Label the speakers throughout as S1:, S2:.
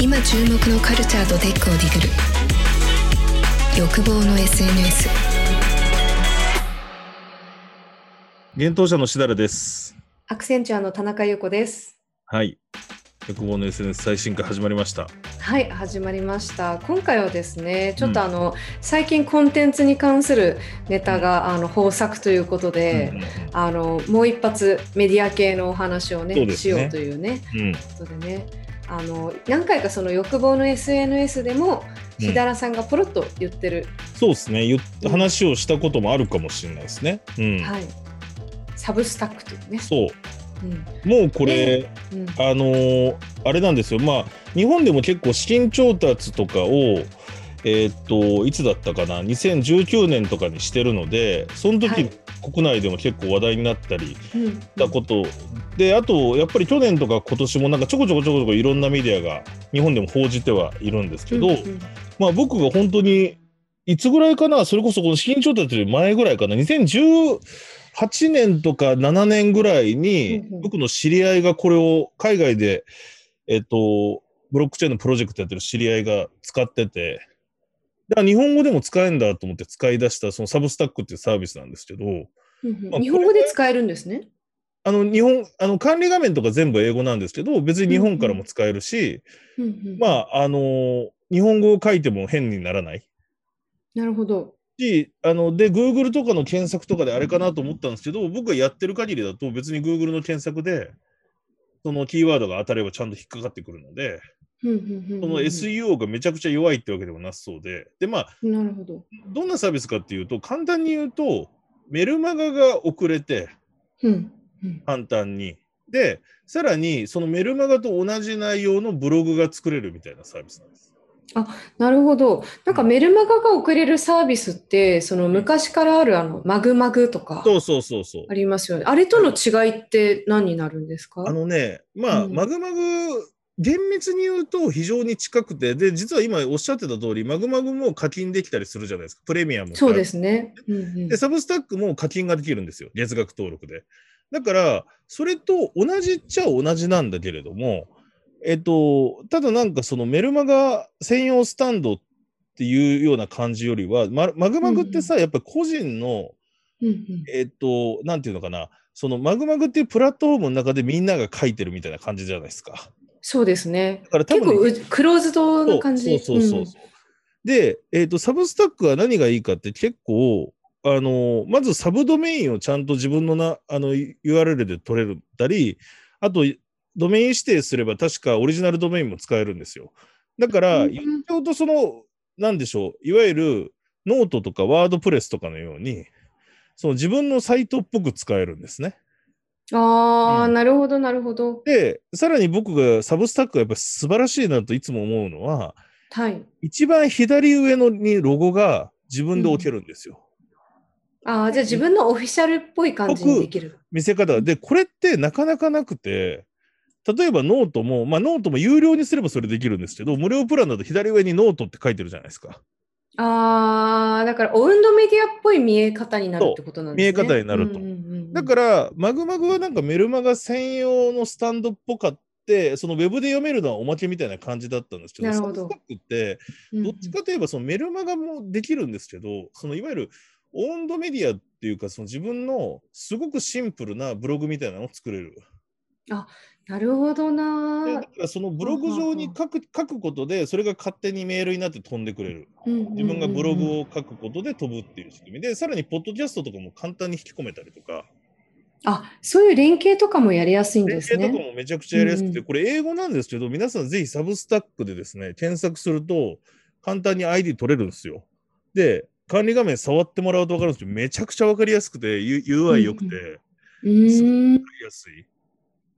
S1: 今注目のカルチャーとテックをディグる欲望の SNS
S2: 幻冬者のしだらです。
S3: アクセンチュアの田中優子です。
S2: はい。欲望の SNS 最新回始まりました。
S3: はい、始まりました。今回はですね、ちょっとあの、最近コンテンツに関するネタが、あの豊作ということで、あのもう一発メディア系のお話をね
S2: ね
S3: しようというね
S2: うんうん
S3: ことでね。あの何回かその欲望の SNS でも
S2: うん
S3: しだらさんがポロッと言ってる、
S2: そうですね。言っ話をしたこともあるかもしれないですね。うん。
S3: はい、サブスタックというね。
S2: そう。
S3: うん
S2: もうこれ、
S3: うん
S2: あのーあれなんですよ。まあ、日本でも結構資金調達とかを、えーっと、いつだったかな、2019年とかにしてるので、その時、
S3: はい。
S2: 国内でも結構話題になったり
S3: うん。
S2: したこと、で、あと、やっぱり去年とか今年もなんかちょこちょこちょこちょこいろんなメディアが日本でも報じてはいるんですけど、
S3: うんうん
S2: まあ僕が本当に、いつぐらいかな、それこそこの資金調達より前ぐらいかな、2018年とか7年ぐらいに
S3: うんうん、
S2: 僕の知り合いがこれを海外で、えっと、ブロックチェーンのプロジェクトやってる知り合いが使ってて、だから日本語でも使えるんだと思って使い出したそのサブスタックっていうサービスなんですけど、
S3: うんうん
S2: まあ
S3: 日本語で使えるんですね。
S2: あの日本、あの管理画面とか全部英語なんですけど、別に日本からも使えるし、
S3: うんうん
S2: まあ、あの、日本語を書いても変にならない。
S3: なるほど。
S2: し、あの、で、Google とかの検索とかであれかなと思ったんですけど、僕がやってる限りだと別に Google の検索で、そのキーワードが当たればちゃんと引っかかってくるので、その SEO がめちゃくちゃ弱いってわけでもなさそうで、で、まあ、
S3: なるほど。
S2: どんなサービスかっていうと、簡単に言うと、メルマガが遅れて、
S3: うんうん
S2: 簡単に。で、さらに、そのメルマガと同じ内容のブログが作れるみたいなサービスなんです。
S3: なるほど。なんかメルマガが送れるサービスって、その昔からあるあのマグマグとか
S2: そうそうそうそう
S3: あ。りますよね。あれとの違いって何になるんですか？
S2: あのね、まあ、
S3: うん
S2: マグマグ、厳密に言うと非常に近くて、で、実は今おっしゃってた通り、マグマグも課金できたりするじゃないですか。プレミアム。
S3: そうですね。うんうん
S2: で、サブスタックも課金ができるんですよ。月額登録で。だから、それと同じっちゃ同じなんだけれども、えっと、ただなんかそのメルマガ専用スタンドっていうような感じよりは、まマグマグってさ、やっぱり個人の、
S3: うんうん
S2: えっと、なんていうのかな、そのマグマグっていうプラットフォームの中でみんなが書いてるみたいな感じじゃないですか。
S3: そうですね。
S2: だから多
S3: 結構
S2: 分、
S3: うクローズドな感じ。
S2: そうそうそうそう。で、えっ、と、 Substack は何がいいかって結構、あのまずサブドメインをちゃんと自分のなあの URL で取れるたり、あと、ドメイン指定すれば確かオリジナルドメインも使えるんですよ。だから、
S3: うん
S2: 言っちゃうとその、なんでしょう、いわゆるノートとか WordPress とかのように、その自分のサイトっぽく使えるんですね。
S3: ああ、
S2: うん
S3: なるほど、なるほど。
S2: で、さらに僕が Substack がやっぱ素晴らしいなといつも思うのは、
S3: はい。
S2: 一番左上のにロゴが自分で置けるんですよ。
S3: ああ、じゃあ自分のオフィシャルっぽい感じにできる。
S2: 見せ方が。で、これってなかなかなくて、例えばノートも、まあノートも有料にすればそれできるんですけど、無料プランだと左上にノートって書いてるじゃないですか。
S3: ああ、だからオウンドメディアっぽい見え方になるってことなんですね。
S2: 見え方になると
S3: うんうんうんうん
S2: だから、まぐまぐはなんかメルマガ専用のスタンドっぽかって、そのウェブで読めるのはおまけみたいな感じだったんですけど、
S3: なるほど。
S2: サブスタックって、
S3: うんうん。
S2: どっちかといえばそのメルマガもできるんですけど、そのいわゆるオンドメディアっていうか、その自分のすごくシンプルなブログみたいなのを作れる。
S3: なるほど
S2: で
S3: な
S2: だからそのブログ上に書く書くことで、それが勝手にメールになって飛んでくれる。自分がブログを書くことで飛ぶっていう仕組みで、さらにポッドキャストとかも簡単に引き込めたりとか、
S3: あ、そういう連携とかもやりやすいん
S2: 連
S3: ですね。
S2: 携とかもめちゃくちゃやりやすくて、
S3: うん
S2: これ英語なんですけど、皆さんぜひサブスタックでですね、検索すると簡単に ID 取れるんですよ。で、管理画面触ってもらうと分かるんですけど、めちゃくちゃ分かりやすくて、UI 良くて、
S3: うんうーん。
S2: 分かりやすい。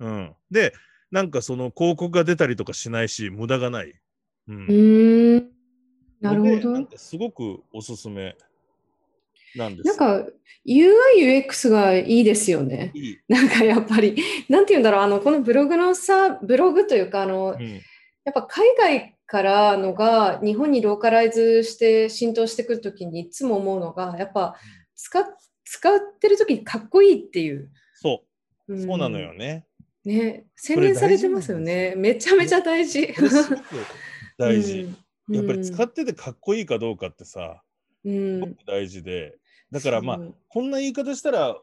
S2: うん。で、なんかその広告が出たりとかしないし、無駄がない。うん
S3: う。ーん。なるほど。
S2: なんかすごくおすすめなんです。
S3: なんか UI、UX がいいですよね。
S2: いい。
S3: なんかやっぱり、なんて言うんだろう、あの、このブログのさ、ブログというか、あの、
S2: うん。
S3: やっぱ海外からのが日本にローカライズして浸透してくるときにいつも思うのが、やっぱ使っ使ってるときにかっこいいっていう。
S2: そう。
S3: ん
S2: そうなのよね。
S3: ね、洗練されてますよね。めちゃめちゃ大事。
S2: 大事。
S3: うん
S2: やっぱり使っててかっこいいかどうかってさ、
S3: うん
S2: 大事で。だからまあ、こんな言い方したら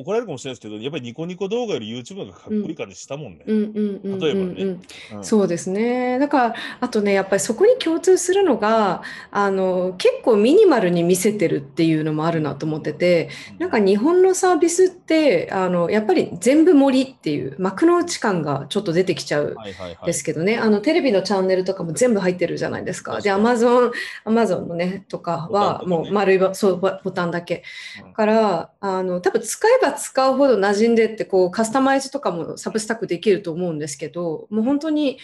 S2: 怒られるかもしれないですけど、やっぱりニコニコ動画より YouTube の方がかっこいい感じしたもんね。例えばね
S3: うん
S2: うん
S3: そうですね。だから、あとね、やっぱりそこに共通するのが、あの、結構ミニマルに見せてるっていうのもあるなと思ってて、なんか日本のサービスって、あの、やっぱり全部盛りっていう幕の内感がちょっと出てきちゃう
S2: はいはいはい。
S3: ですけどね、あのテレビのチャンネルとかも全部入ってるじゃないですか。で、
S2: 確
S3: アマゾン、アマゾンのね、とかはもう丸いボそうボボタンだけ。
S2: うん
S3: から、あの、多分使えば使うほど馴染んでって、こう、カスタマイズとかもサブスタックできると思うんですけど、もう本当に、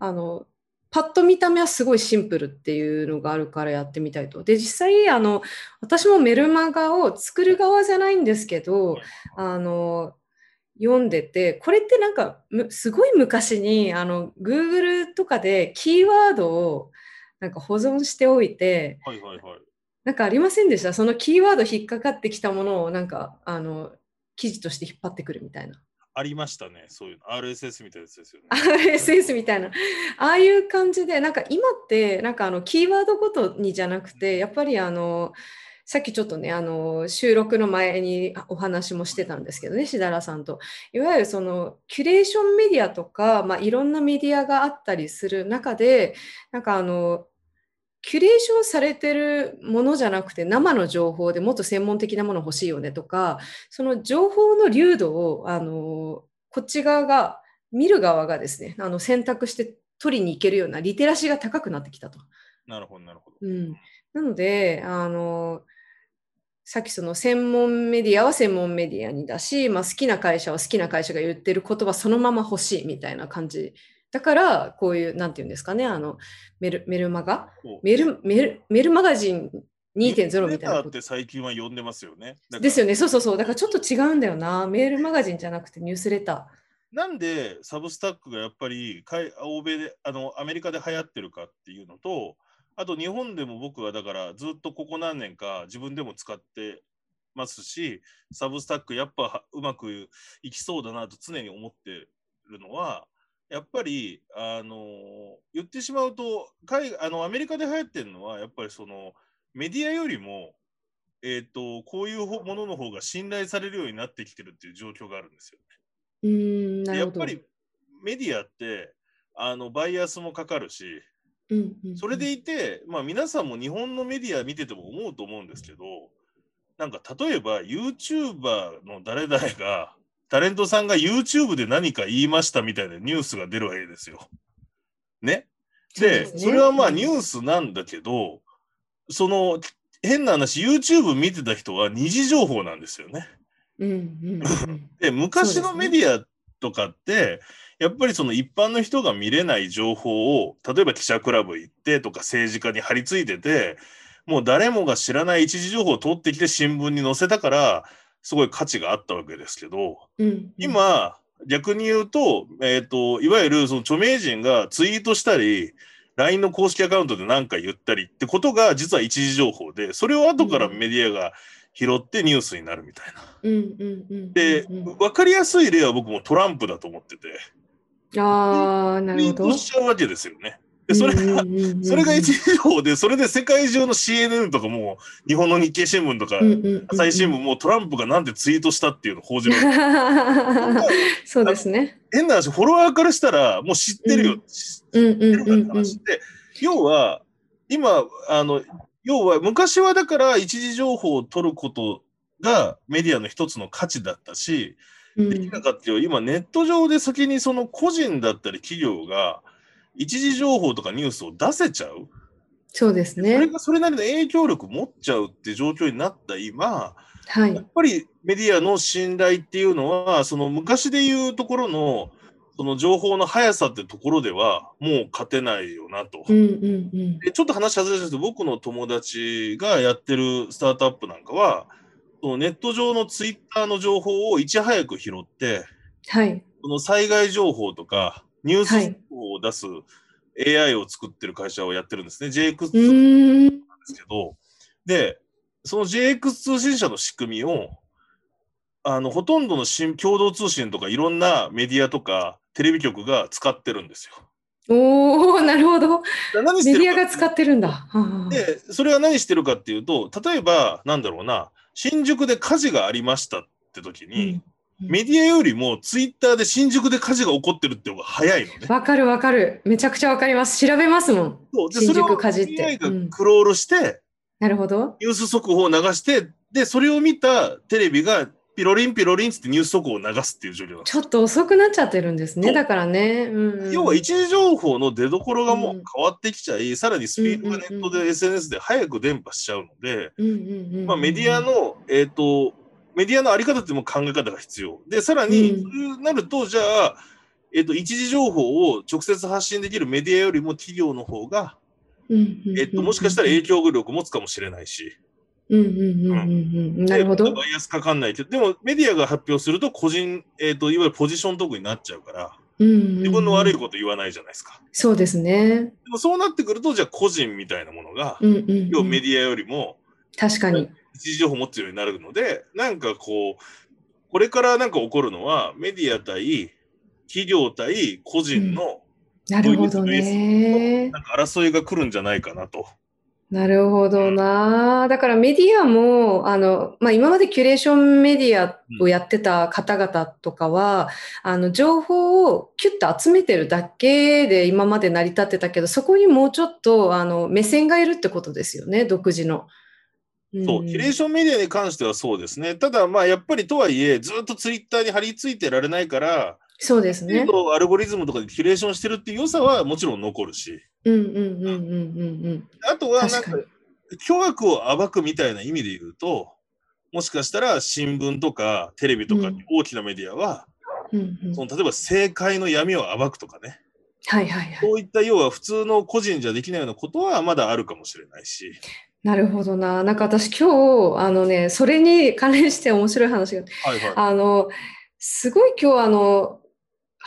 S3: あの、パッと見た目はすごいシンプルっていうのがあるからやってみたいと。で、実際、あの、私もメルマガを作る側じゃないんですけど、あの、読んでて、これってなんか、むすごい昔に、あの、Google とかでキーワードをなんか保存しておいて、
S2: はいはいはい。
S3: なんかありませんでした？そのキーワード引っかかってきたものをなんか、あの、記事として引っ張ってくるみたいな。
S2: ありましたね、そういうの。RSS みたいなやつですよね。
S3: RSS みたいな。ああいう感じで、なんか今って、なんかあの、キーワードごとにじゃなくて、やっぱりあの、さっきちょっとね、あの、収録の前にお話もしてたんですけどね、しだらさんと。いわゆるその、キュレーションメディアとか、まあ、いろんなメディアがあったりする中で、なんかあの、キュレーションされてるものじゃなくて生の情報でもっと専門的なもの欲しいよねとかその情報の流度をあのこっち側が見る側がですねあの選択して取りに行けるようなリテラシーが高くなってきたと。
S2: なるほど、なるほど。
S3: うん、なのであのさっきその専門メディアは専門メディアにだし、まあ、好きな会社は好きな会社が言ってる言葉そのまま欲しいみたいな感じだからこういうなんていうんですかねあのメルメルマガ？メルメルメルマガジン2.0みたいな
S2: って最近は呼んでますよね。
S3: ですよね、そうそうそう。だからちょっと違うんだよな。メールマガジンじゃなくてニュースレタ
S2: なんでサブスタックがやっぱり海欧米であのアメリカで流行ってるかっていうのと、あと日本でも僕はだからずっとここ何年か自分でも使ってますし、サブスタックやっぱはうまくいきそうだなと常に思ってるのは、やっぱりあの言ってしまうと海あのアメリカで流行ってるのはやっぱりそのメディアよりもえっ、とこういうほものの方が信頼されるようになってきてるっていう状況があるんですよ。
S3: ー。うーん、
S2: やっぱりメディアってあのバイアスもかかるし、
S3: うんうんうん
S2: それでいて、まあ、皆さんも日本のメディア見てても思うと思うんですけど、なんか例えば YouTuber の誰々が、タレントさんが YouTube で何か言いましたみたいなニュースが出るわけですよ。ね？で、
S3: そ
S2: れはまあ
S3: うん
S2: ニュースなんだけど、その変な話、YouTube 見てた人は二次情報なんですよね。
S3: うんうんうん
S2: で昔のメディアとかって、やっぱりその一般の人が見れない情報を例えば記者クラブ行ってとか政治家に張り付いててもう誰もが知らない一時情報を取ってきて新聞に載せたからすごい価値があったわけですけど
S3: うんうん、
S2: 今逆に言うと,、えー、といわゆるその著名人がツイートしたり LINE の公式アカウントで何か言ったりってことが実は一時情報でそれを後からメディアが拾ってニュースになるみたいな。
S3: うんうんうん
S2: で、分かりやすい例は僕もトランプだと思ってて、
S3: ああ、な
S2: ツイー
S3: るほど。
S2: トしちゃうわけですよね。で、それが、それが一時情報で、それで世界中の CNN とかも、日本の日経新聞とか、朝日新聞もトランプがなんでツイートしたっていうのを報じる。
S3: そうですね。
S2: 変な話、フォロワーからしたら、もう知ってるよ。
S3: うん
S2: 知っ
S3: うん
S2: てるからって。話で、要は、今、あの、要は、昔はだから一時情報を取ることがメディアの一つの価値だったし、
S3: うん
S2: できなかったよ今ネット上で先にその個人だったり企業が一時情報とかニュースを出せちゃう、
S3: そうです
S2: それ
S3: ね。
S2: がそれなりの影響力持っちゃうって状況になった今
S3: はい。
S2: やっぱりメディアの信頼っていうのはその昔でいうところのその情報の速さってところではもう勝てないよなと。
S3: うんうんうん。
S2: でちょっと話外れですけど僕の友達がやってるスタートアップなんかはそのネット上のツイッターの情報をいち早く拾って
S3: はい。
S2: その災害情報とかニュースを出す AI を作ってる会社をやってるんですね。JX
S3: う
S2: なんで。すけど、で、その JX 通信社の仕組みを、あの、ほとんどの新共同通信とかいろんなメディアとかテレビ局が使ってるんですよ。
S3: おおなるほど。
S2: 何
S3: メディアが使ってるんだ。
S2: で、それは何してるかっていうと、例えば、なんだろうな、新宿で火事がありましたって時に、うんメディアよりもツイッターで新宿で火事が起こってるっていうのが早いのね。
S3: わかるわかる。めちゃくちゃわかります。調べますもん。
S2: そうで新宿火事って。がクロールして、うん、
S3: なるほど。
S2: ニュース速報を流して、で、それを見たテレビがピロリンピロリンってニュース速報を流すっていう状況
S3: ちょっと遅くなっちゃってるんですね。だからね。うん
S2: 要は一時情報の出所がもう変わってきちゃい、うん、さらにスピードがネットで SNS で早く伝播しちゃうので、まあメディアの、えっ、ー、と、メディアのあり方っても考え方が必要。で、さらに、そうなると、じゃあ、えっ、ー、と、一時情報を直接発信できるメディアよりも企業の方が、えっと、もしかしたら影響力を持つかもしれないし。
S3: うんうんうんうん。なるほど。
S2: バイアスかかんないけど、でもメディアが発表すると個人、えっ、ー、と、いわゆるポジショントークになっちゃうから、うんうんうん、自分の悪いこと言わないじゃないですか。
S3: そうですね。
S2: でもそうなってくると、じゃあ個人みたいなものが、うんうんうん、要はメディアよりも、
S3: 確かに。
S2: 一時情報を持つようになるので、なんかこう、これからなんか起こるのは、メディア対企業対個人の、
S3: うん、なるほどね。
S2: なんか争いが来るんじゃないかなと。
S3: なるほどな。だからメディアも、あの、まあ、今までキュレーションメディアをやってた方々とかは、うん、あの、情報をキュッと集めてるだけで今まで成り立ってたけど、そこにもうちょっと、あの、目線がいるってことですよね、独自の。
S2: そう、キュレーションメディアに関してはそうですね。ただ、まあ、やっぱりとはいえ、ずっとツイッターに貼り付いてられないから、
S3: そうですね。
S2: アルゴリズムとかでキュレーションしてるっていう良さはもちろん残るし。
S3: うんうんうんうんうんうん。
S2: あとはなんか、巨悪を暴くみたいな意味で言うと、もしかしたら新聞とかテレビとか大きなメディアは、うんうん、その例えば政界の闇を暴くとかね。
S3: はいはいはい。
S2: そういった要は普通の個人じゃできないようなことはまだあるかもしれないし。
S3: なるほどな。なんか私今日、あのね、それに関連して面白い話が、はいはい、あの、すごい今日あの、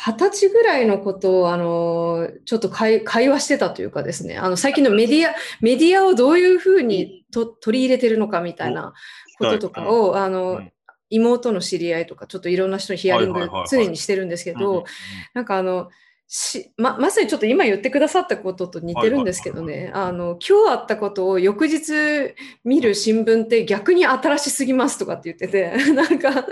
S3: 二十歳ぐらいのことを、あの、ちょっと会話してたというかですね、あの、最近のメディア、メディアをどういうふうにと取り入れてるのかみたいなこととかを、あの、妹の知り合いとか、ちょっといろんな人にヒアリング常にしてるんですけど、なんかあの、しままさにちょっと今言ってくださったことと似てるんですけどね、あの今日あったことを翌日見る新聞って逆に新しすぎますとかって言ってて なんか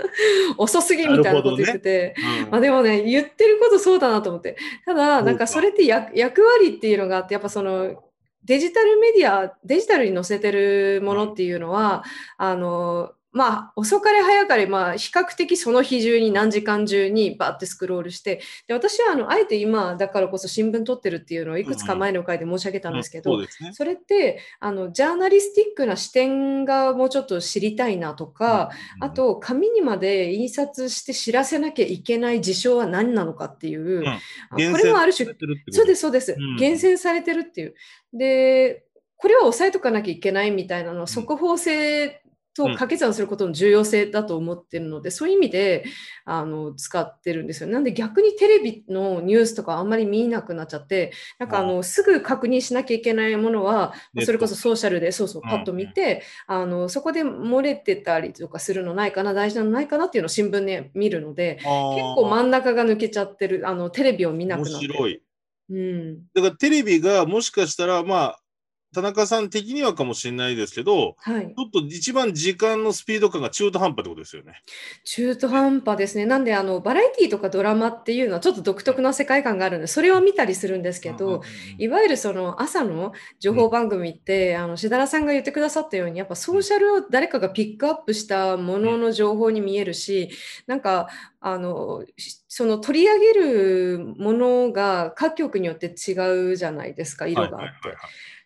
S3: 遅すぎみたいなこと言ってて、ね。うん、まあ、でもね言ってることそうだなと思って。ただなんかそれって役割っていうのがあってやっぱそのデジタルメディアデジタルに載せてるものっていうのは、あのまあ、遅かれ早かれ、まあ、比較的その日中に何時間中にバーってスクロールして、で私はあのあえて今だからこそ新聞撮ってるっていうのをいくつか前の回で申し上げたんですけど、うんうんそね、それってあのジャーナリスティックな視点がもうちょっと知りたいなとか、うんあと紙にまで印刷して知らせなきゃいけない事象は何なのかっていう、これもある種そうですそうです、厳選されてるっていう。でこれは押さえとかなきゃいけないみたいなのは速報性と掛け算することの重要性だと思ってるので、うん、そういう意味であの使ってるんですよ。なんで逆にテレビのニュースとかあんまり見なくなっちゃって、なんかあのすぐ確認しなきゃいけないものは、それこそソーシャルでそうそうパッと見て、うん、あのそこで漏れてたりとかするのないかな、大事なのないかなっていうのを新聞で見るので、結構真ん中が抜けちゃってる、あのテレビを見なくなってる。面白い。うん、
S2: だからテレビがもしかしたら、まあ、田中さん的にはかもしれないですけど、はい、ちょっと一番時間のスピード感が中途半端ってことですよね。
S3: 中途半端ですね。なんであのバラエティとかドラマっていうのはちょっと独特な世界観があるんで、それを見たりするんですけど、いわゆるその朝の情報番組って、うん、あのしだらさんが言ってくださったように、やっぱソーシャルを誰かがピックアップしたものの情報に見えるし、なんかあのその取り上げるものが各局によって違うじゃないですか、色があって。はいはいはいはい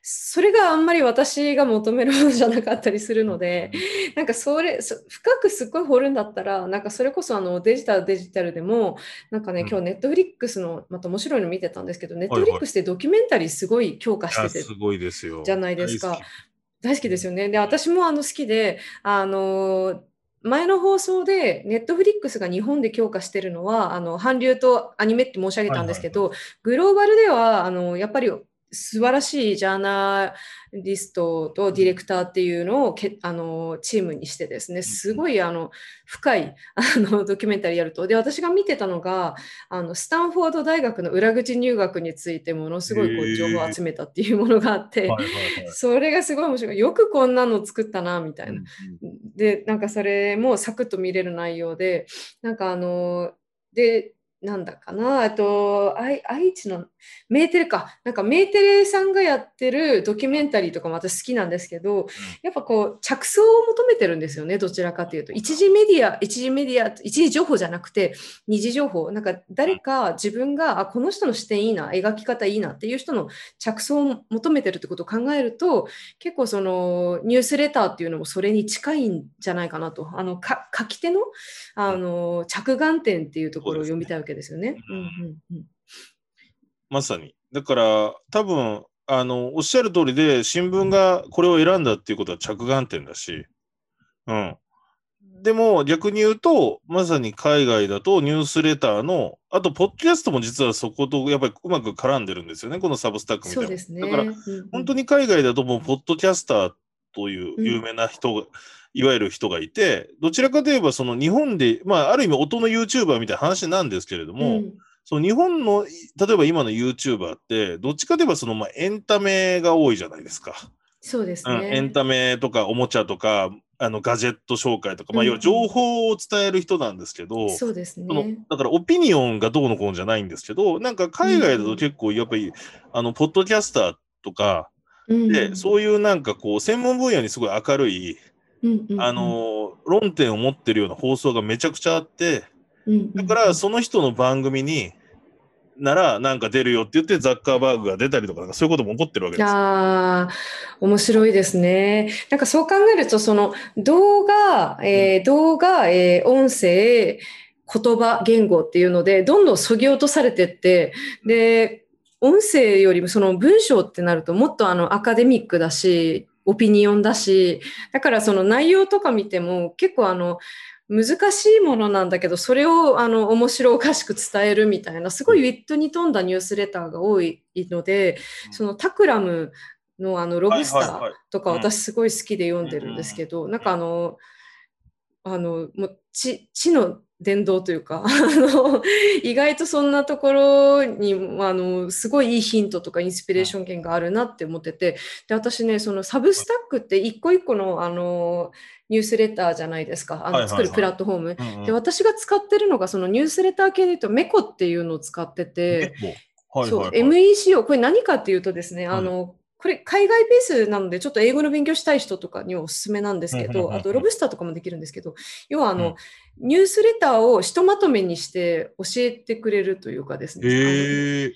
S3: それがあんまり私が求めるものじゃなかったりするので、なんかそれ、深くすっごい掘るんだったら、なんかそれこそあのデジタルデジタルでも、なんかね、今日ネットフリックスの、また面白いの見てたんですけど、ネットフリックスでドキュメンタリーすごい強化してて、
S2: すごいですよ。
S3: じゃないですか。大好きですよね。で、私もあの好きで、あの、前の放送で、ネットフリックスが日本で強化してるのは、あの韓流とアニメって申し上げたんですけど、グローバルではあのやっぱり素晴らしいジャーナリストとディレクターっていうのをけあのチームにしてですね、すごいあの深いあのドキュメンタリーやると。で、私が見てたのが、あのスタンフォード大学の裏口入学についてものすごいこう情報を集めたっていうものがあって、それがすごい面白い。よくこんなの作ったな、みたいな。
S2: うん
S3: で、なんかそれもサクッと見れる内容で、なんかあの、で、なんだかな、あと、愛愛知のメーテレか、なんかメーテレさんがやってるドキュメンタリーとかも私好きなんですけど、やっぱこう、着想を求めてるんですよね、どちらかというと。一次メディア、一次メディア、一次情報じゃなくて、二次情報、なんか誰か自分が、あ、この人の視点いいな、描き方いいなっていう人の着想を求めてるってことを考えると、結構そのニュースレターっていうのもそれに近いんじゃないかなと。あのか書き手のあの着眼点っていうところを読みたいわけですよね。
S2: うん
S3: うんうんうん
S2: まさに。だから、多分あのおっしゃる通りで、新聞がこれを選んだっていうことは着眼点だし、うん。でも逆に言うと、まさに海外だとニュースレターの、あと、ポッドキャストも実はそことやっぱりうまく絡んでるんですよね、このサブスタックみたいな。
S3: そうですね。
S2: だから、
S3: うんうん
S2: 本当に海外だともう、ポッドキャスターという有名な人が、いわゆる人がいて、どちらかといえば、その日本で、まあ、ある意味音の YouTuber みたいな話なんですけれども、
S3: うん
S2: その日本の、例えば今の YouTuber って、どっちかといえばその、まあ、エンタメが多いじゃないですか。
S3: そうです
S2: うん、エン
S3: ね。
S2: タメとかおもちゃとか、あのガジェット紹介とか、まあ、
S3: うん
S2: 要は情報を伝える人なんですけど、
S3: そうです
S2: その
S3: ね。
S2: だからオピニオンがどうのこうのじゃないんですけど、なんか海外だと結構やっぱり、あの、ポッドキャスターとか、で、そういうなんかこう、専門分野にすごい明るい、
S3: うん
S2: あ、の、論点を持ってるような放送がめちゃくちゃあって、
S3: うんうんうん
S2: だからその人の番組に、ならなんか出るよって言ってザッカーバーグが出たりとか、なんかそういうことも起こってるわけですよ。
S3: ああ、面白いですね。なんかそう考えると、その動画、えー動画、えー音声、言葉、言語っていうので、どんどん削ぎ落とされてって、で、音声よりもその文章ってなるともっとあのアカデミックだし、オピニオンだし、だからその内容とか見ても結構あの、難しいものなんだけど、それをあの面白おかしく伝えるみたいな、すごいウィットに富んだニュースレターが多いので、そのタクラムのあのロブスターとか
S2: うん。
S3: 私すごい好きで読んでるんですけど、なんかあの、あの、もう知知の伝道というか、あの、意外とそんなところに、あの、すごいいいヒントとかインスピレーション源があるなって思ってて、で、私ね、そのサブスタックって一個一個の、あの、ニュースレターじゃないですか、あの作るプラットフォーム。
S2: うんうん。
S3: で、私が使ってるのが、そのニュースレター系で言うと、メコっていうのを使ってて、そう、
S2: はいはい
S3: MECO、これ何かっていうとですね、
S2: はい。
S3: あの、これ海外ベースなので、ちょっと英語の勉強したい人とかにはおすすめなんですけど、
S2: うんうんうんうん
S3: あとロブスターとかもできるんですけど、要はあの、ニュースレターをひとまとめにして教えてくれるというかですね。
S2: へえ。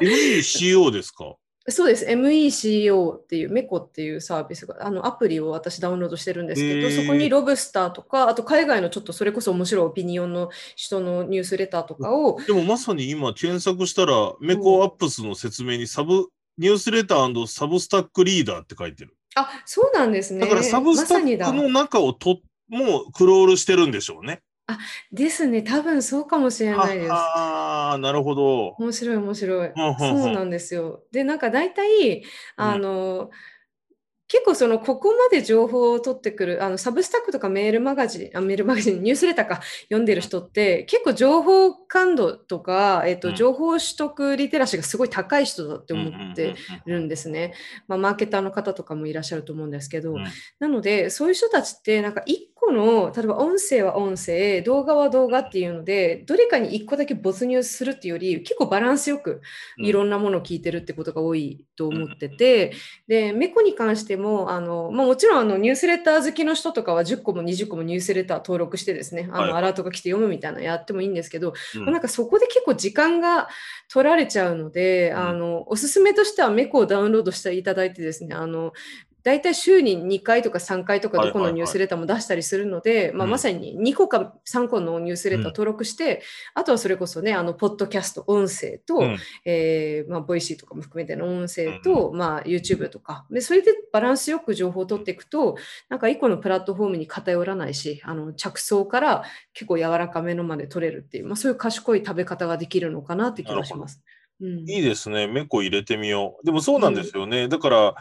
S2: MECO ですか？
S3: そうです。MECO っていう、メコっていうサービスが、あのアプリを私ダウンロードしてるんですけど、
S2: へー
S3: そこにロブスターとか、あと海外のちょっとそれこそ面白いオピニオンの人のニュースレターとかを、
S2: でもまさに今検索したら、メコアップスの説明にサブ、ニュースレターサブスタックリーダーって書いてる。
S3: あ、そうなんですね。
S2: だからサブスタックの中をと、もうクロールしてるんでしょうね。
S3: ですね。多分そうかもしれないです。
S2: ははなるほど。
S3: 面白い面白い。
S2: うんうんうん
S3: そうなんですよ。で、なんか大体、あの、結構そのここまで情報を取ってくるあのサブスタックとかメールマガジンあメールマガジンニュースレターか読んでる人って結構情報感度とか、えっと
S2: うん。
S3: 情報取得リテラシーがすごい高い人だって思ってるんですね。まあ、マーケターの方とかもいらっしゃると思うんですけど、
S2: うん。
S3: なのでそういう人たちってなんか一個の例えば音声は音声動画は動画っていうのでどれかに一個だけ没入するっていうより結構バランスよくいろんなものを聞いてるってことが多いと思ってて、でメコに関してもあの、まあ、もちろんあのニュースレター好きの人とかは10個も20個もニュースレター登録してですねあ
S2: はい。
S3: のアラートが来て読むみたいなのやってもいいんですけど、
S2: うん。
S3: なんかそこで結構時間が取られちゃうので、
S2: うん。
S3: あのおすすめとしては Meco をダウンロードしていただいてですねあの大体週に2回とか3回とかどこのニュースレターも出したりするので、まあ、
S2: うん
S3: まさに2個か3個のニュースレター登録して、あとはそれこそねあのポッドキャスト音声と、
S2: うん
S3: えーまあ、 Voicy とかも含めての音声と、まあ、YouTube とかでそれでバランスよく情報を取っていくとなんか一個のプラットフォームに偏らないしあの着想から結構柔らかめのまで取れるっていう、まあ、そういう賢い食べ方ができるのかなって気がします。うん、
S2: いいですね。メコ入れてみよう。でもそうなんですよね。だから、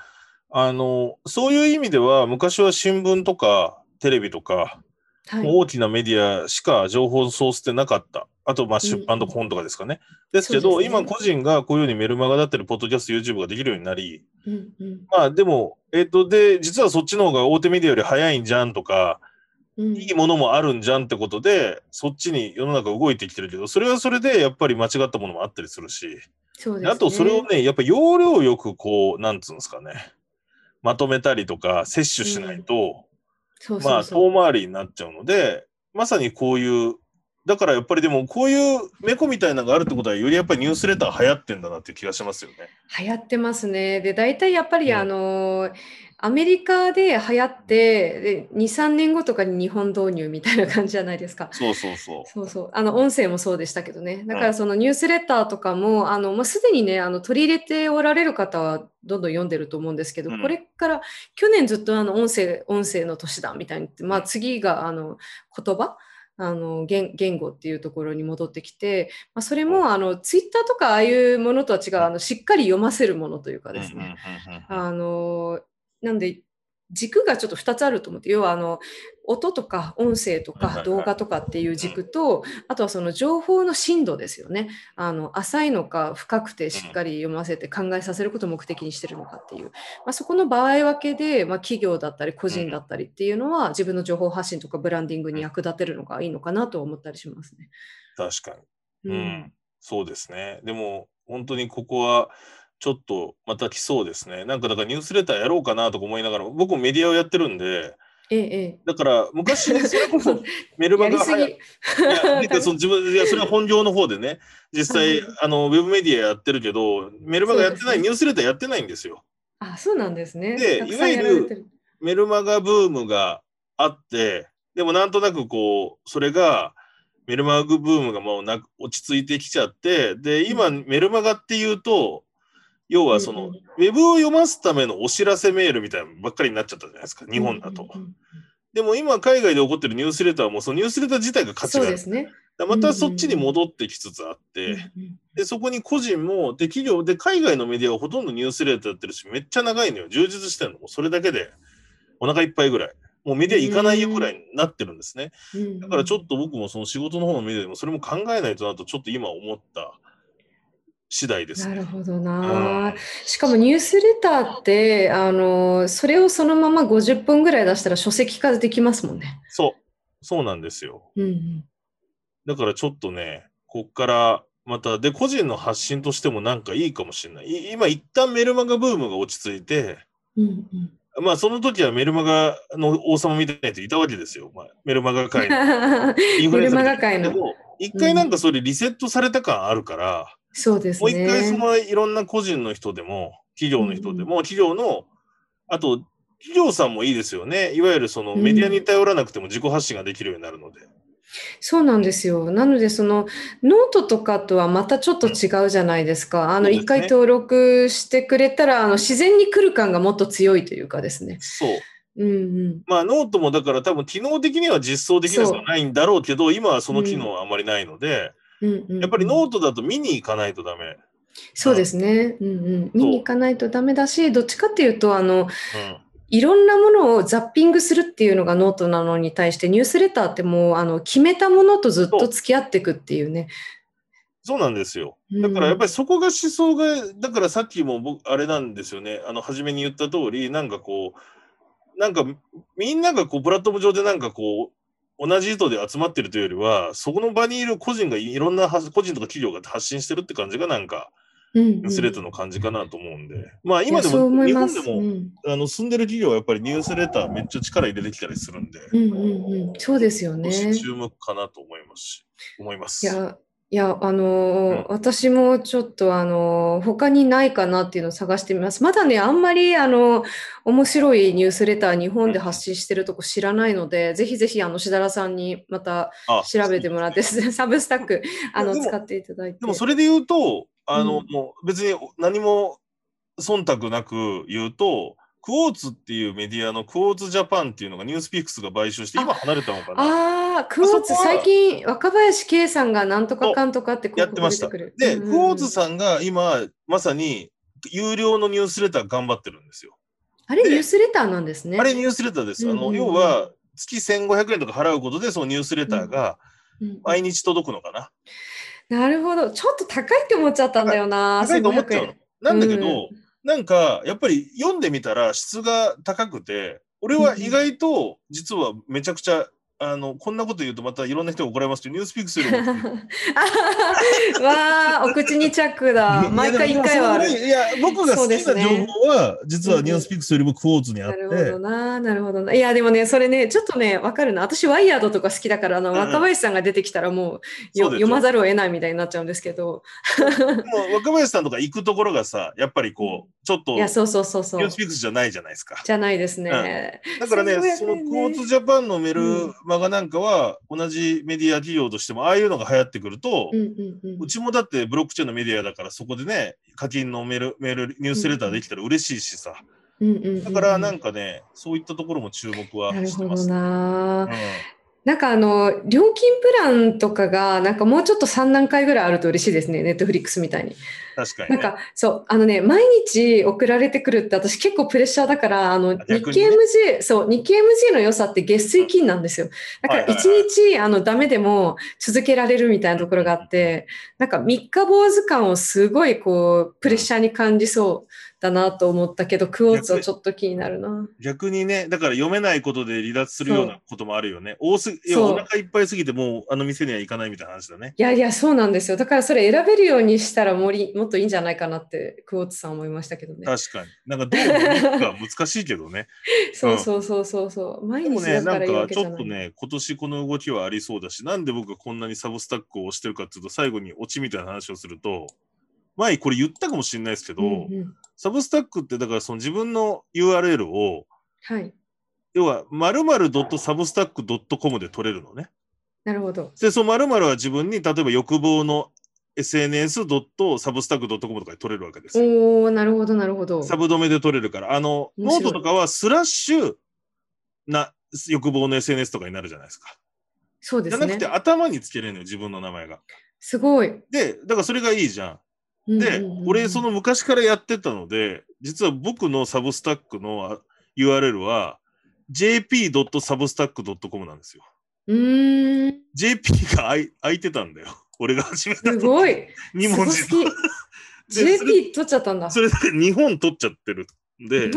S2: あの、そういう意味では、昔は新聞とかテレビとか、
S3: はい、
S2: 大きなメディアしか情報ソースってなかった。あと、まあ、出版とか本とかですかね。ですけど、
S3: ね。
S2: 今個人がこういうふうにメルマガだったり、ポッドキャスト、YouTube ができるようになり、
S3: うんうん。
S2: まあ、でも、えっ、と、で、実はそっちの方が大手メディアより早いんじゃんとか、
S3: うん。
S2: いいものもあるんじゃんってことで、そっちに世の中動いてきてるけど、それはそれでやっぱり間違ったものもあったりするし、
S3: そうですね。
S2: あとそれをね、やっぱ要領よくこう、なんつうんですかね、まとめたりとか、摂取しないと、遠回りになっちゃうので、まさにこういう、だからやっぱりでも、こういう猫みたいなのがあるってことは、よりやっぱりニュースレター流行ってんだなっていう気がしますよね。
S3: 流行ってますね。で、大体やっぱり、
S2: うん
S3: あの、アメリカで流行って、で、2、3年後とかに日本導入みたいな感じじゃないですか。
S2: そうそうそう。
S3: そうそう。あの、音声もそうでしたけどね。だからそのニュースレターとかも、あの、もうすでにね、あの、取り入れておられる方はどんどん読んでると思うんですけど、
S2: うん
S3: これから、去年ずっとあの、音声、音声の年だみたいにまあ次が、あの、言葉？あの言言語っていうところに戻ってきて、まあ、それもあのツイッターとかああいうものとは違うあのしっかり読ませるものというかですね、なんで軸がちょっと2つあると思って要はあの音とか音声とか動画とかっていう軸とあとはその情報の深度ですよね。あの浅いのか深くてしっかり読ませて考えさせることを目的にしてるのかっていう、まあ、そこの場合分けで、まあ、企業だったり個人だったりっていうのは自分の情報発信とかブランディングに役立てるのがいいのかなと思ったりしますね。
S2: 確かに。
S3: う
S2: うんん、そうですね。でも、本当にここは、ちょっとまた来そうですね。なんかだからニュースレターやろうかなとか思いながら、僕もメディアをやってるんで、
S3: えええ
S2: だから昔、それこそ メル。マガいや、その自分、いや、それは本業の方でね、実際、
S3: はい
S2: あの、ウェブメディアやってるけど、メルマガやってない、
S3: ね
S2: ニュースレターやってないんですよ。
S3: あ、そうなんですね。
S2: でいわゆるメルマガブームがあって、でもなんとなくこう、それが、メルマガブームがもうなく落ち着いてきちゃって、で、今、メルマガっていうと、要はその、
S3: うんうん
S2: ウェブを読ますためのお知らせメールみたいなのばっかりになっちゃったじゃないですか、日本だと。でも今、海外で起こってるニュースレターはもうそのニュースレター自体が価値がある。
S3: ですね。
S2: またそっちに戻ってきつつあって、で、そこに個人も、で、企業で、海外のメディアはほとんどニュースレターやってるし、めっちゃ長いのよ。充実してるの。もうそれだけで、お腹いっぱいぐらい。もうメディア行かないよぐらいになってるんですね。
S3: うん
S2: だからちょっと僕もその仕事の方のメディアでもそれも考えないとなと、ちょっと今思った次第ですね。
S3: なるほど
S2: う
S3: な。
S2: ん
S3: しかもニュースレターって、あの、それをそのまま50本ぐらい出したら書籍化できますもんね。
S2: そう。そうなんですよ。
S3: うんうん
S2: だからちょっとね、こっからまた、で、個人の発信としてもなんかいいかもしれない。い今、一旦メルマガブームが落ち着いて、
S3: うんうん
S2: まあ、その時はメルマガの王様みたいな人いたわけですよ。まあ、メルマガ界の。インフルエンサーみたいな
S3: メルマガ界の
S2: 一回なんかそれリセットされた感あるから、
S3: そうです
S2: もう一回そ
S3: ね。
S2: のいろんな個人の人でも、企業の人でも、企業の、あと、企業さんもいいですよね。いわゆるそのメディアに頼らなくても自己発信ができるようになるので。
S3: そうなんですよ。なので、そのノートとかとはまたちょっと違うじゃないですか。あの、
S2: そうですね
S3: 一回登録してくれたら、あの、自然に来る感がもっと強いというかですね。
S2: そう。
S3: うんうん。
S2: まあ、ノートもだから多分機能的には実装できなくはないんだろうけど、今はその機能はあまりないので、
S3: うんうん
S2: やっぱりノートだと見に行かないとダメ。
S3: そうですね。うんうん。見に行かないとダメだし、どっちかっていうと、あの、
S2: うん。
S3: いろんなものをザッピングするっていうのがノートなのに対して、ニュースレターってもう、あの、決めたものとずっと付き合っていくっていうね。
S2: そうなんですよ。
S3: うん
S2: だからやっぱりそこが思想が、だからさっきも僕、あれなんですよね。あの、初めに言った通り、なんかこう、なんかみんながこう、プラットフォーム上でなんかこう、同じ意図で集まってるというよりは、そこの場にいる個人がいろんな発個人とか企業が発信してるって感じがなんか、
S3: うん
S2: ニュースレターの感じかなと思うんで。まあ今でも。日本でも、
S3: うん
S2: あの住んでる企業はやっぱりニュースレターめっちゃ力入れてきたりするんで、
S3: うんうんうん。そうですよね。
S2: 注目かなと思いますし、思います。
S3: いや、いや、あのー
S2: うん
S3: 私もちょっとあのー他にないかなっていうのを探してみます。まだね、あんまりあの、面白いニュースレター日本で発信してるとこ知らないので、ぜひぜひあの、しだらさんにまた
S2: あ
S3: 調べてもらって、サブスタック、あの、使っていただいて。
S2: でもそれで言うと、あの、
S3: うん
S2: もう別に何も忖度なく言うと、クォーツっていうメディアのクォーツジャパンっていうのがニュースピックスが買収して、今離れたのかな。
S3: クォーツ、最近、若林圭さんがなんとかかんとかって
S2: やってました。で、クォーツさんが今、まさに有料のニュースレター頑張ってるんですよ。
S3: あれ、ニュースレターなんですね。
S2: あれ、ニュースレターです。あの、要は、月1500円とか払うことで、そのニュースレターが毎日届くのかな。
S3: なるほど。ちょっと高いって思っちゃったんだよな。
S2: 高いと思っちゃうの。なんだけど、なんか、やっぱり読んでみたら質が高くて、俺は意外と実はめちゃくちゃあの、こんなこと言うとまたいろんな人が怒られますけど、ニュースピックスよりも。
S3: わあ、お口にチャックだ。毎回一回はある。
S2: いや、僕が好きな情報は、実はニュースピックスよりもクォーツにあって。な
S3: るほどな、なるほどな。いや、でもね、それね、ちょっとね、わかるな。私、ワイヤードとか好きだから、あの、若林さんが出てきたらもう、読まざるを得ないみたいになっちゃうんですけど。
S2: もう若林さんとか行くところがさ、やっぱりこう、ちょっと、
S3: いや、そうそうそうそう。
S2: ニュースピックスじゃないじゃないですか。
S3: じゃないですね。
S2: だからね、そのクォーツジャパンのメルマガなんかは、同じメディア企業としても、ああいうのが流行ってくると、うんうんうん、うちもだってブロックチェーンのメディアだから、そこでね、課金のメール、メール、ニュースレターできたら嬉しいしさ。うんうんうんうん、だからなんかね、そういったところも注目はしてます、
S3: ね。なるほどな、うんなんかあの、料金プランとかが、なんかもうちょっと3段階ぐらいあると嬉しいですね。ネットフリックスみたいに。
S2: 確かに、
S3: ね、なんか、そう、あのね、毎日送られてくるって私結構プレッシャーだから、あの、日経 MG、そう、日経 MG の良さって月水金なんですよ。だから1日、あの、ダメでも続けられるみたいなところがあって、なんか3日坊主感をすごいこう、プレッシャーに感じそうだなと思ったけど、クォーツはちょっと気になるな。
S2: 逆にね、だから読めないことで離脱するようなこともあるよね。多すぎ、いや、お腹いっぱいすぎてもうあの店には行かないみたいな話だね。
S3: いやいや、そうなんですよ。だからそれ選べるようにしたらもりもっといいんじゃないかなって、クォーツさん思いましたけどね。
S2: 確かに。なんかどうか難しいけどね。
S3: そうそうそうそうそう。毎日。
S2: ね、なんかちょっとね、今年この動きはありそうだし、なんで僕がこんなにサブスタックを押してるかっていうと、最後にオチみたいな話をすると、前これ言ったかもしれないですけど、うんうん、 Substack ってだからその自分の URL を、
S3: はい、
S2: 要は〇〇 .substack.com で取れるのね。
S3: なるほど。
S2: で、その〇〇は自分に例えば欲望の sns.substack.com とかで取れるわけですよ。
S3: おなるほど、なるほど。
S2: サブドメで取れるから、あの、ノートとかはスラッシュな欲望の SNS とかになるじゃないですか。
S3: そうです
S2: ね。じゃなくて頭につけれるのよ、自分の名前が。
S3: すごい。
S2: で、だからそれがいいじゃん。で、俺、その昔からやってたので、実は僕のサブスタックの URL は jp.substack.com なんですよ。
S3: うん。
S2: JP が空いてたんだよ。俺が始めた。
S3: すごい。
S2: 2文字。
S3: JP 取っちゃったんだ。
S2: それで日本取っちゃってるんで。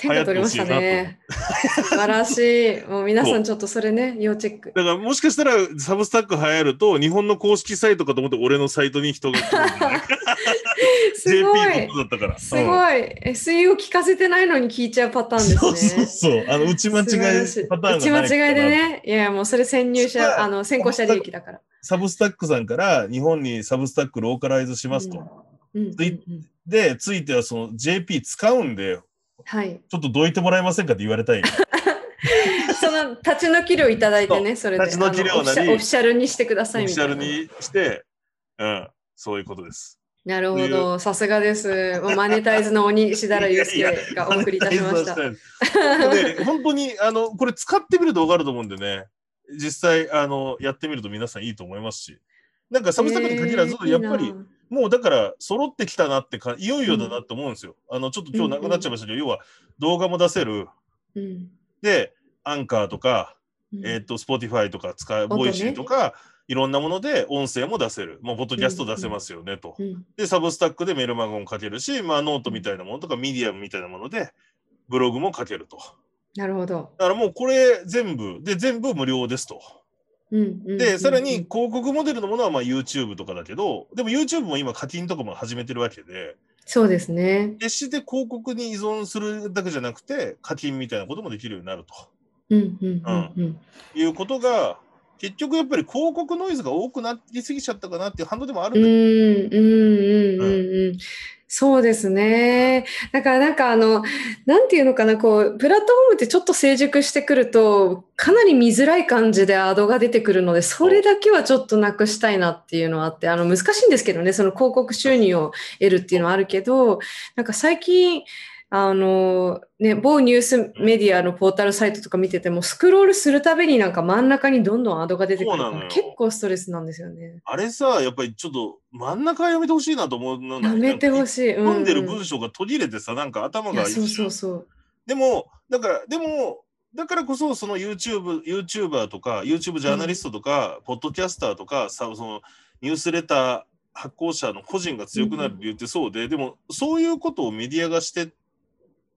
S3: 日本天下取りましたね。素晴らしい。もう皆さんちょっとそれね、要チェック。
S2: だからもしかしたらサブスタック流行ると、日本の公式サイトかと思って俺のサイトに人が来る
S3: すごい。すごい。SEO 聞かせてないのに聞いちゃうパターンですね。そう
S2: そうそう。あの、打ち間違いパターン
S3: 打ち間違いでね。いや、もうそれ先入者、あの、先行者利益だから。
S2: サブスタックさんから日本にサブスタックローカライズしますと。で、ついてはその JP 使うんで、
S3: はい、
S2: ちょっとどいてもらえませんかって言われたい。
S3: その立ち退き料いただいてね、それで。
S2: 立ち退き料な
S3: りオフィシャルにしてください
S2: みたいな。オフィシャルにして、うん、そういうことです。
S3: なるほど、さすがです。マネタイズの鬼、石原祐介がお送りいたしました。
S2: で 本当にあの、これ使ってみると分かると思うんでね、実際あのやってみると皆さんいいと思いますし、なんかサブスタックに限らず、やっぱり、もうだから揃ってきたなってか、いよいよだなって思うんですよ。あの、ちょっと今日なくなっちゃいましたけど、要は動画も出せる。で、アンカーとか、えっと、 Spotify とか使う、 Voicy とか、いろんなもので音声も出せる。もう、ポッドキャスト出せますよね、と。で、 Substack でメルマガも書けるし、まあ、ノートみたいなものとか、ミディアムみたいなもので、ブログも書けると。
S3: なるほど。
S2: だからもうこれ全部、で、全部無料ですと。で、さらに広告モデルのものはまあ YouTube とかだけど、でも YouTube も今課金とかも始めてるわけで、
S3: そうですね。
S2: 決して広告に依存するだけじゃなくて、課金みたいなこともできるようになると。
S3: うんうんうんうん、
S2: いうことが、結局やっぱり広告ノイズが多くなりすぎちゃったかなっていう反応でもある
S3: んだけど。うんうんうんうん。そうですね。だからなんかあの、なんていうのかな、こう、プラットフォームってちょっと成熟してくると、かなり見づらい感じでアドが出てくるので、それだけはちょっとなくしたいなっていうのはあって、あの、難しいんですけどね、その広告収入を得るっていうのはあるけど、なんか最近、あの、ね、某ニュースメディアのポータルサイトとか見てても、スクロールするたびになんか真ん中にどんどんアドが出てくるから、結構ストレスなんですよね。
S2: あれさ、やっぱりちょっと真ん中はやめてほしいなと思うの
S3: やめてほ
S2: い。
S3: しい。うん
S2: 読んでる文章が途切れてさ、なんか頭が
S3: そうそうそう。
S2: でも、だから、でも、だからこそ、その YouTube、YouTuber とか、YouTube ジャーナリストとか、ポッドキャスターとか、さそのニュースレター発行者の個人が強くなる理由ってそうで、でも、そういうことをメディアがして、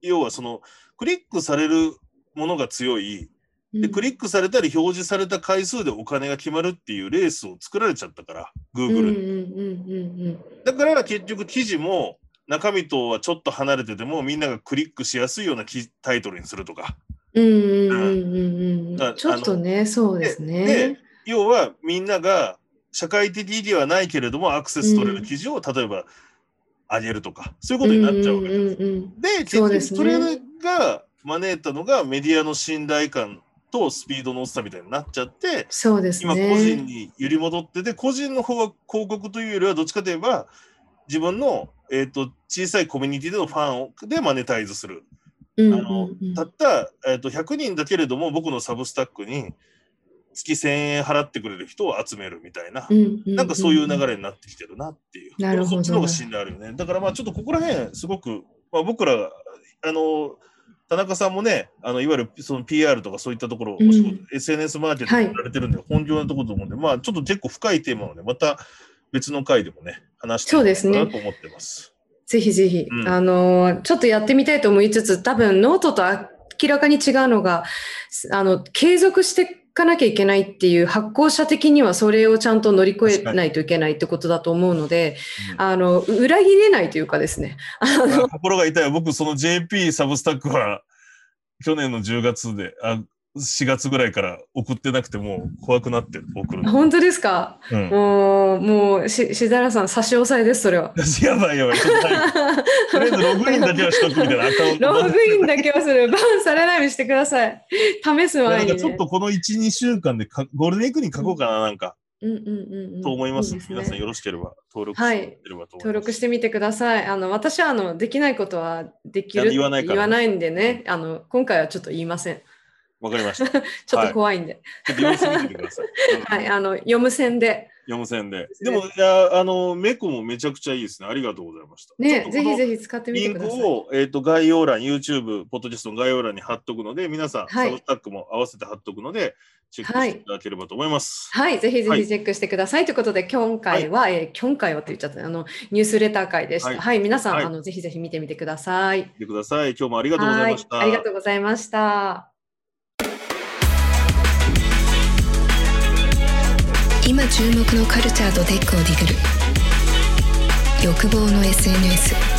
S2: 要はその、クリックされるものが強い、で、クリックされたり表示された回数でお金が決まるっていうレースを作られちゃったから、Google だから結局記事も中身とはちょっと離れててもみんながクリックしやすいような記タイトルにするとか。
S3: うんうんうんうんうん。
S2: あ
S3: ちょっとね、そうです
S2: で
S3: ね。
S2: 要はみんなが社会的ではないけれどもアクセス取れる記事を例えば上げるとか、そういうことになっちゃうわけです。
S3: うんうんうん
S2: で、結局
S3: そ
S2: れが招いたのがメディアの信頼感とスピードの落ちたみたいになっちゃって、
S3: そうです
S2: 今個人
S3: ね。
S2: に揺り戻ってて、個人の方は広告というよりはどっちかといえば自分の、えー、と小さいコミュニティでのファンをでマネタイズする。
S3: うん
S2: あの
S3: うんうん
S2: たった、えー、と100人だけれども僕のサブスタックに月1000円払ってくれる人を集めるみたいな、なんかそういう流
S3: れ。
S2: れになってきてるなっていう。
S3: なるほど
S2: そっちの方が信頼あるよね。だからまあちょっとここら辺すごく、まあ、僕らあの田中さんもね、あのいわゆるその PR とかそういったところ、
S3: うん
S2: SNS マーケット
S3: はい
S2: やられてるんで、本業なところと思うんで、まあちょっと結構深いテーマをね、また別の回でもね、話していこうかなと思ってます。
S3: ぜひぜひ、
S2: うん
S3: あの、ちょっとやってみたいと思いつつ、多分ノートと明らかに違うのが、あの、継続していかなきゃいけないっていう発行者的にはそれをちゃんと乗り越えないといけないってことだと思うので、
S2: うん
S3: あの、裏切れないというかですね。あの、
S2: あ心が痛い。僕、その JP サブスタックは、去年の10月で、あ、4月ぐらいから送ってなくて、もう怖くなってる、送るの。
S3: 本当ですか？
S2: うん。
S3: もう、もう、し、しだらさん差し押さえです、それは。
S2: やばいやばい。ちょっとりあえずログインだけはしとくみたいなアカウント。
S3: ログインだけはする。バンされないようにしてください。試す前に、ね。
S2: ちょっとこの1、2週間でかゴールデンウィークに書こうかな、なんか、
S3: うんうんうんうん、
S2: と思います。
S3: ね
S2: 皆さんよろしければ登録
S3: はい
S2: してればと思い。
S3: 登録してみてください。あの私はあのできないことはできる
S2: 言わないから
S3: 言わないんでね、あの今回はちょっと言いません。
S2: わかりました。ちょ
S3: っと怖いんで。はい、あの読む線で。
S2: 読む線で。でも、いや、あの、メコもめちゃくちゃいいですね。ありがとうございました。
S3: ねぜひぜひ使ってみ
S2: リンク
S3: てください。
S2: を、えー、と概要欄、YouTube、ポッドキャストの概要欄に貼っとくので、皆さん、
S3: はい
S2: サブスタックも合わせて貼っとくので、チェックしていただければと思います。
S3: はい、ぜひぜ
S2: はい
S3: ひチェックしてください。ということで、今回は、えー今回はって言っちゃったあのニュースレター会でした。
S2: はい
S3: はい、皆さん、
S2: はい
S3: あのぜひぜひ見てみてください。
S2: 見てください。今日もありがとうございました。
S3: はい、ありがとうございました。
S1: 今注目のカルチャーとテックをディグる。欲望の SNS